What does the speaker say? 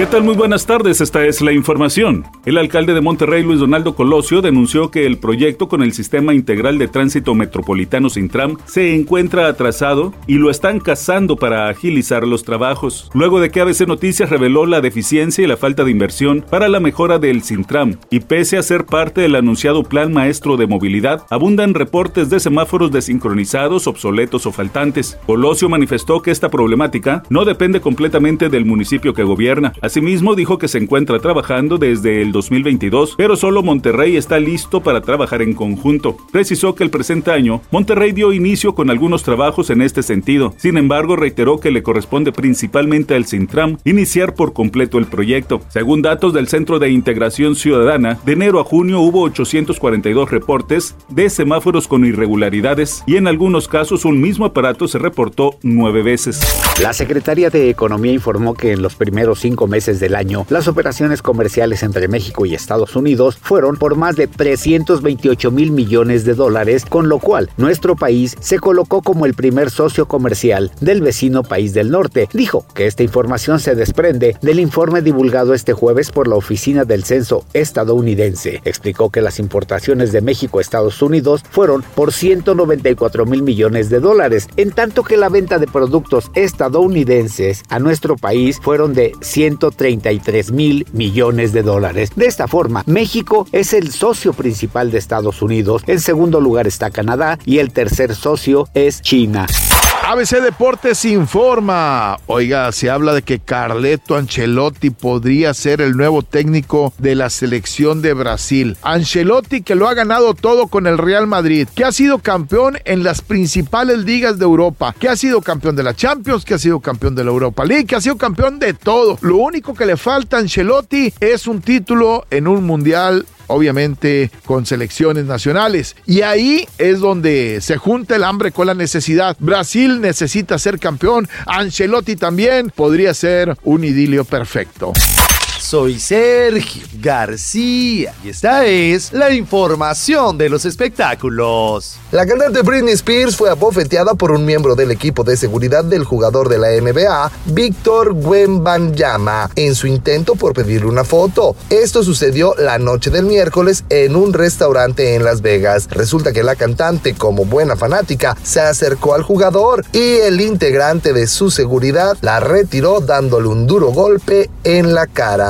¿Qué tal? Muy buenas tardes, esta es la información. El alcalde de Monterrey, Luis Donaldo Colosio, denunció que el proyecto con el Sistema Integral de Tránsito Metropolitano Sintram se encuentra atrasado y lo están cazando para agilizar los trabajos. Luego de que ABC Noticias reveló la deficiencia y la falta de inversión para la mejora del Sintram, y pese a ser parte del anunciado Plan Maestro de Movilidad, abundan reportes de semáforos desincronizados, obsoletos o faltantes. Colosio manifestó que esta problemática no depende completamente del municipio que gobierna, Asimismo, dijo que se encuentra trabajando desde el 2022, pero solo Monterrey está listo para trabajar en conjunto. Precisó que el presente año, Monterrey dio inicio con algunos trabajos en este sentido. Sin embargo, reiteró que le corresponde principalmente al Sintram iniciar por completo el proyecto. Según datos del Centro de Integración Ciudadana, de enero a junio hubo 842 reportes de semáforos con irregularidades y en algunos casos un mismo aparato se reportó nueve veces. La Secretaría de Economía informó que en los primeros cinco meses del año, las operaciones comerciales entre México y Estados Unidos fueron por más de 328 mil millones de dólares, con lo cual nuestro país se colocó como el primer socio comercial del vecino país del norte. Dijo que esta información se desprende del informe divulgado este jueves por la Oficina del Censo estadounidense. Explicó que las importaciones de México a Estados Unidos fueron por 194 mil millones de dólares, en tanto que la venta de productos estadounidenses a nuestro país fueron de 100 33 mil millones de dólares. De esta forma, México es el socio principal de Estados Unidos, en segundo lugar está Canadá y el tercer socio es China. ABC Deportes informa. Oiga, se habla de que Carleto Ancelotti podría ser el nuevo técnico de la selección de Brasil. Ancelotti que lo ha ganado todo con el Real Madrid, que ha sido campeón en las principales ligas de Europa, que ha sido campeón de la Champions, que ha sido campeón de la Europa League, que ha sido campeón de todo. Lo único que le falta a Ancelotti es un título en un mundial obviamente con selecciones nacionales. Y ahí es donde se junta el hambre con la necesidad. Brasil necesita ser campeón, Ancelotti también podría ser un idilio perfecto. Soy Sergio García y esta es la información de los espectáculos. La cantante Britney Spears fue abofeteada por un miembro del equipo de seguridad del jugador de la NBA, Víctor Wembanyama, en su intento por pedirle una foto. Esto sucedió la noche del miércoles en un restaurante en Las Vegas. Resulta que la cantante, como buena fanática, se acercó al jugador y el integrante de su seguridad la retiró dándole un duro golpe en la cara.